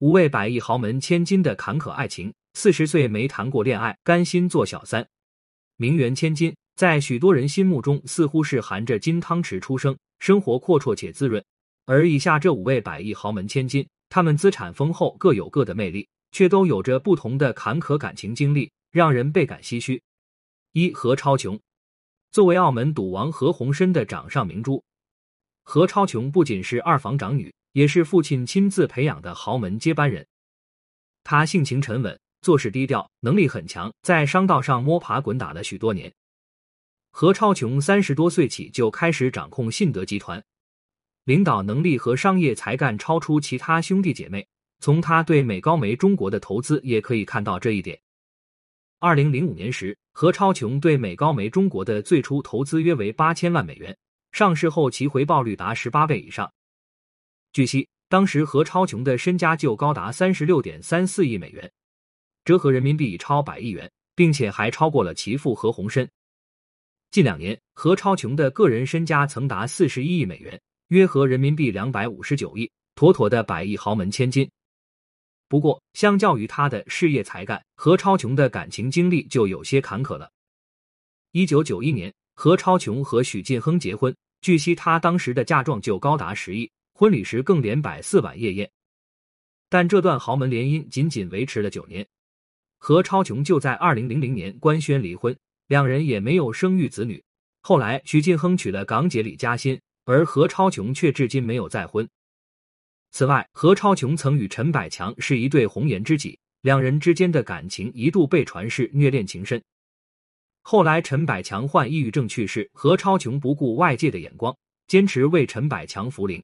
五位百亿豪门千金的坎坷爱情，四十岁没谈过恋爱，甘心做小三。名媛千金在许多人心目中似乎是含着金汤匙出生，生活阔绰且滋润。而以下这五位百亿豪门千金，他们资产丰厚，各有各的魅力，却都有着不同的坎坷感情经历，让人倍感唏嘘。一何超琼，作为澳门赌王何鸿燊的掌上明珠，何超琼不仅是二房长女。也是父亲亲自培养的豪门接班人。他性情沉稳，做事低调，能力很强，在商道上摸爬滚打了许多年。何超琼三十多岁起就开始掌控信德集团，领导能力和商业才干超出其他兄弟姐妹。从他对美高梅中国的投资也可以看到这一点。二零零五年时，何超琼对美高梅中国的最初投资约为八千万美元，上市后其回报率达十八倍以上。据悉，当时何超琼的身家就高达三十六点三四亿美元，折合人民币超百亿元，并且还超过了其父何鸿燊。近两年，何超琼的个人身家曾达四十一亿美元，约合人民币两百五十九亿，妥妥的百亿豪门千金。不过，相较于他的事业才干，何超琼的感情经历就有些坎坷了。一九九一年，何超琼和许晋亨结婚，据悉他当时的嫁妆就高达十亿。婚礼时更连摆四晚夜宴，但这段豪门联姻仅仅维持了九年，何超琼就在二零零零年官宣离婚，两人也没有生育子女。后来许晋亨娶了港姐李嘉欣，而何超琼却至今没有再婚。此外，何超琼曾与陈百强是一对红颜知己，两人之间的感情一度被传是虐恋情深。后来陈百强患抑郁症去世，何超琼不顾外界的眼光，坚持为陈百强扶灵。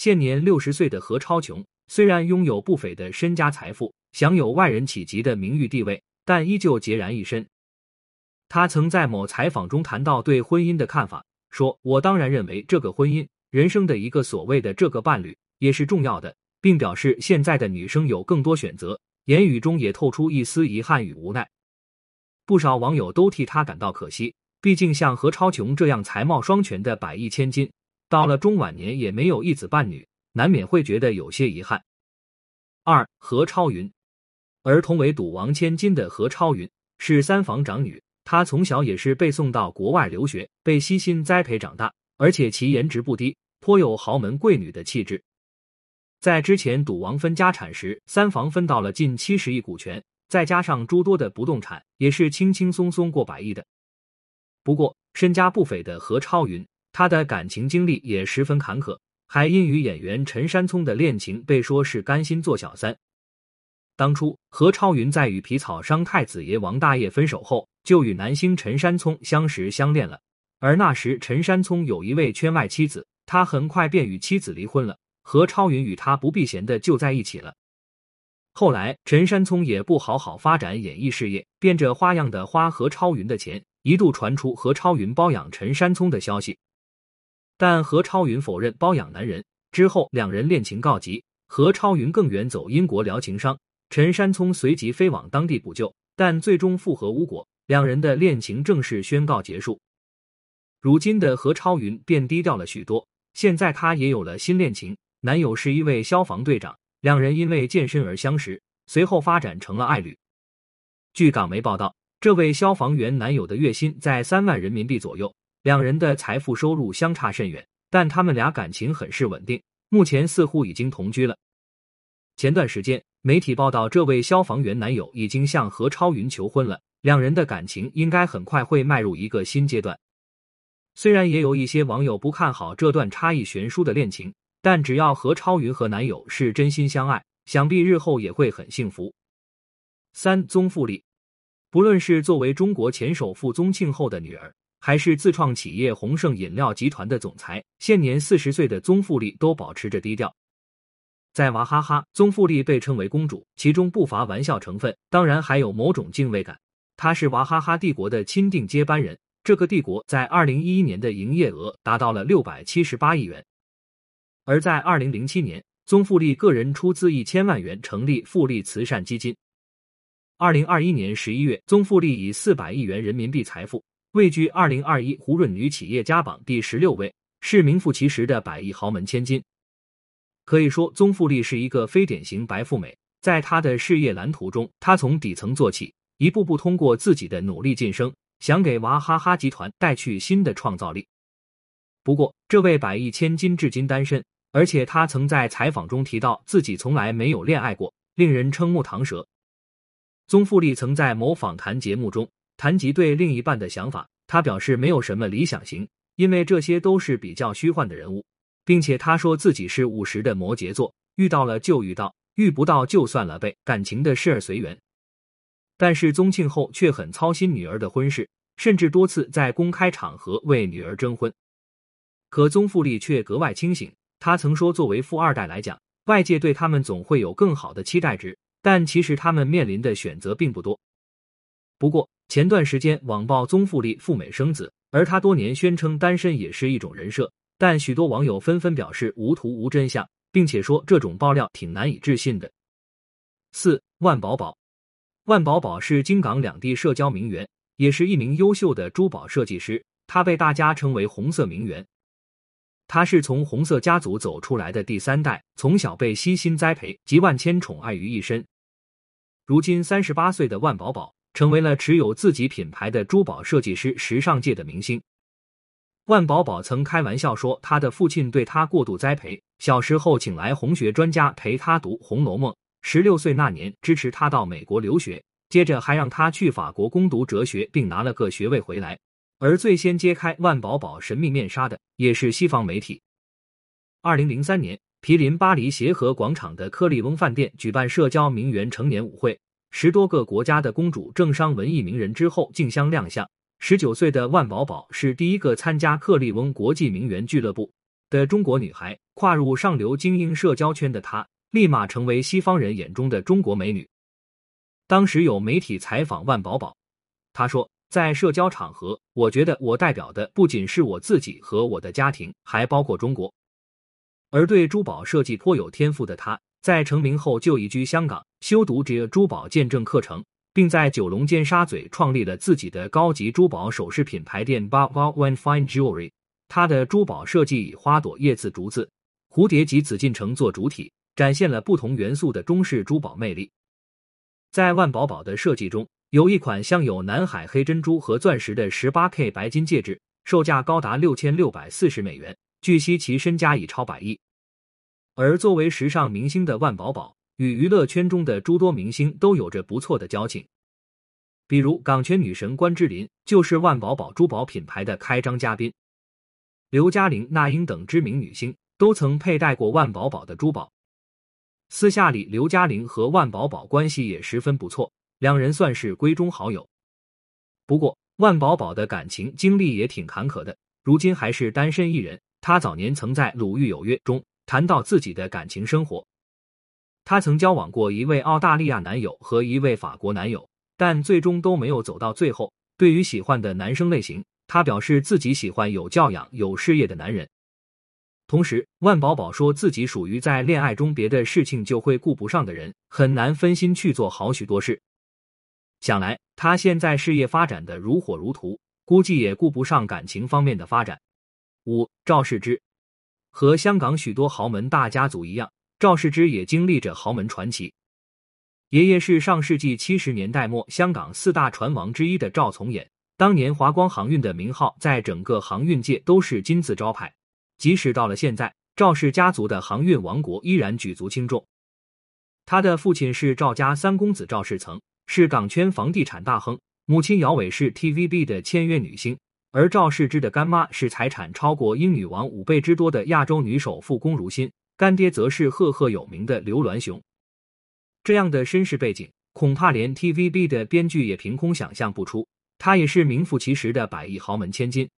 现年六十岁的何超琼，虽然拥有不菲的身家财富，享有外人企及的名誉地位，但依旧孑然一身。他曾在某采访中谈到对婚姻的看法，说：“我当然认为这个婚姻，人生的一个所谓的这个伴侣也是重要的，并表示现在的女生有更多选择。”言语中也透出一丝遗憾与无奈。不少网友都替他感到可惜，毕竟像何超琼这样才貌双全的百亿千金。到了中晚年也没有一子半女，难免会觉得有些遗憾。二何超云，而同为赌王千金的何超云是三房长女，她从小也是被送到国外留学，被悉心栽培长大，而且其颜值不低，颇有豪门贵女的气质。在之前赌王分家产时，三房分到了近七十亿股权，再加上诸多的不动产，也是轻轻松松过百亿的。不过身家不菲的何超云。他的感情经历也十分坎坷，还因与演员陈山聪的恋情被说是甘心做小三。当初何超云在与皮草商太子爷王大业分手后，就与男星陈山聪相识相恋了。而那时陈山聪有一位圈外妻子，他很快便与妻子离婚了。何超云与他不避嫌的就在一起了。后来陈山聪也不好好发展演艺事业，变着花样的花何超云的钱，一度传出何超云包养陈山聪的消息。但何超云否认包养男人，之后两人恋情告急，何超云更远走英国聊情商，陈山聪随即飞往当地补救，但最终复合无果，两人的恋情正式宣告结束。如今的何超云变低调了许多，现在她也有了新恋情，男友是一位消防队长，两人因为健身而相识，随后发展成了爱侣。据港媒报道，这位消防员男友的月薪在三万人民币左右。两人的财富收入相差甚远，但他们俩感情很是稳定，目前似乎已经同居了。前段时间，媒体报道这位消防员男友已经向何超云求婚了，两人的感情应该很快会迈入一个新阶段。虽然也有一些网友不看好这段差异悬殊的恋情，但只要何超云和男友是真心相爱，想必日后也会很幸福。三宗馥莉，不论是作为中国前首富宗庆后的女儿。还是自创企业宏盛饮料集团的总裁，现年四十岁的宗馥莉都保持着低调。在娃哈哈，宗馥莉被称为公主，其中不乏玩笑成分，当然还有某种敬畏感。她是娃哈哈帝国的钦定接班人，这个帝国在二零一一年的营业额达到了六百七十八亿元。而在二零零七年，宗馥莉个人出资一千万元成立馥莉慈善基金。二零二一年十一月，宗馥莉以四百亿元人民币财富。位居二零二一胡润女企业家榜第十六位，是名副其实的百亿豪门千金。可以说，宗馥莉是一个非典型白富美。在她的事业蓝图中，她从底层做起，一步步通过自己的努力晋升，想给娃哈哈集团带去新的创造力。不过，这位百亿千金至今单身，而且她曾在采访中提到自己从来没有恋爱过，令人瞠目堂舌。宗馥莉曾在某访谈节目中谈及对另一半的想法，他表示没有什么理想型，因为这些都是比较虚幻的人物，并且他说自己是五十的摩羯座，遇到了就遇到，遇不到就算了呗，感情的事儿随缘。但是宗庆后却很操心女儿的婚事，甚至多次在公开场合为女儿征婚。可宗馥莉却格外清醒，他曾说：“作为富二代来讲，外界对他们总会有更好的期待值，但其实他们面临的选择并不多。”不过前段时间网曝宗馥莉赴美生子，而她多年宣称单身也是一种人设，但许多网友纷纷表示无图无真相，并且说这种爆料挺难以置信的。四万宝宝，万宝宝是京港两地社交名媛，也是一名优秀的珠宝设计师，他被大家称为“红色名媛”。他是从红色家族走出来的第三代，从小被悉心栽培，集万千宠爱于一身。如今三十八岁的万宝宝，成为了持有自己品牌的珠宝设计师，时尚界的明星。万宝宝曾开玩笑说，他的父亲对他过度栽培，小时候请来红学专家陪他读《红楼梦》，十六岁那年支持他到美国留学，接着还让他去法国攻读哲学，并拿了个学位回来。而最先揭开万宝宝神秘面纱的，也是西方媒体。二零零三年，毗邻巴黎协和广场的克利翁饭店举办社交名媛成年舞会，十多个国家的公主、政商、文艺名人之后竞相亮相。十九岁的万宝宝是第一个参加克利翁国际名媛俱乐部的中国女孩，跨入上流精英社交圈的她，立马成为西方人眼中的中国美女。当时有媒体采访万宝宝，她说。在社交场合，我觉得我代表的不仅是我自己和我的家庭，还包括中国。而对珠宝设计颇有天赋的她，在成名后就移居香港，修读这珠宝鉴证课程，并在九龙尖沙咀创立了自己的高级珠宝首饰品牌店 Bob One Fine Jewelry。他的珠宝设计以花朵、叶子、竹子、蝴蝶及紫禁城做主体，展现了不同元素的中式珠宝魅力。在万宝宝的设计中。有一款镶有南海黑珍珠和钻石的十八 K 白金戒指，售价高达六千六百四十美元。据悉，其身家已超百亿。而作为时尚明星的万宝宝，与娱乐圈中的诸多明星都有着不错的交情。比如港圈女神关之琳就是万宝宝珠宝品牌的开张嘉宾，刘嘉玲、那英等知名女星都曾佩戴过万宝宝的珠宝。私下里，刘嘉玲和万宝宝关系也十分不错。两人算是闺中好友，不过万宝宝的感情经历也挺坎坷的，如今还是单身一人。他早年曾在《鲁豫有约》中谈到自己的感情生活，他曾交往过一位澳大利亚男友和一位法国男友，但最终都没有走到最后。对于喜欢的男生类型，他表示自己喜欢有教养、有事业的男人。同时，万宝宝说自己属于在恋爱中别的事情就会顾不上的人，很难分心去做好许多事。想来他现在事业发展的如火如荼，估计也顾不上感情方面的发展。五赵世之和香港许多豪门大家族一样，赵世之也经历着豪门传奇。爷爷是上世纪七十年代末香港四大船王之一的赵从衍，当年华光航运的名号在整个航运界都是金字招牌。即使到了现在，赵氏家族的航运王国依然举足轻重。他的父亲是赵家三公子赵世曾。是港圈房地产大亨，母亲姚伟是 TVB 的签约女星，而赵世之的干妈是财产超过英女王五倍之多的亚洲女首富龚如心，干爹则是赫赫有名的刘銮雄。这样的身世背景，恐怕连 TVB 的编剧也凭空想象不出，他也是名副其实的百亿豪门千金。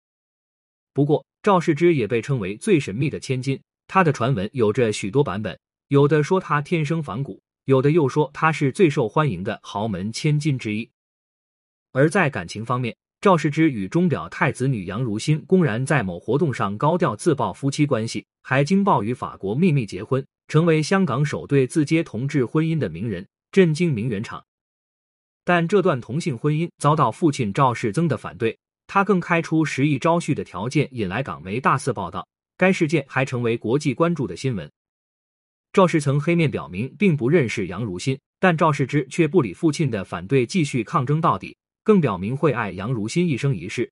不过，赵世之也被称为最神秘的千金，他的传闻有着许多版本，有的说他天生反骨。有的又说他是最受欢迎的豪门千金之一，而在感情方面，赵世之与钟表太子女杨如新公然在某活动上高调自曝夫妻关系，还惊爆与法国秘密结婚，成为香港首对自接同志婚姻的名人，震惊名媛场。但这段同性婚姻遭到父亲赵世增的反对，他更开出十亿招婿的条件，引来港媒大肆报道。该事件还成为国际关注的新闻。赵世曾黑面表明并不认识杨如新，但赵世之却不理父亲的反对，继续抗争到底，更表明会爱杨如新一生一世。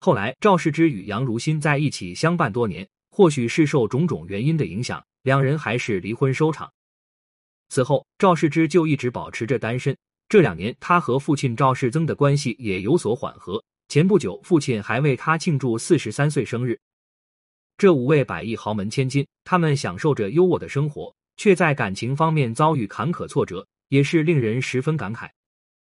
后来，赵世之与杨如新在一起相伴多年，或许是受种种原因的影响，两人还是离婚收场。此后，赵世之就一直保持着单身。这两年，他和父亲赵世增的关系也有所缓和。前不久，父亲还为他庆祝四十三岁生日。这五位百亿豪门千金，他们享受着优渥的生活，却在感情方面遭遇坎坷挫折，也是令人十分感慨。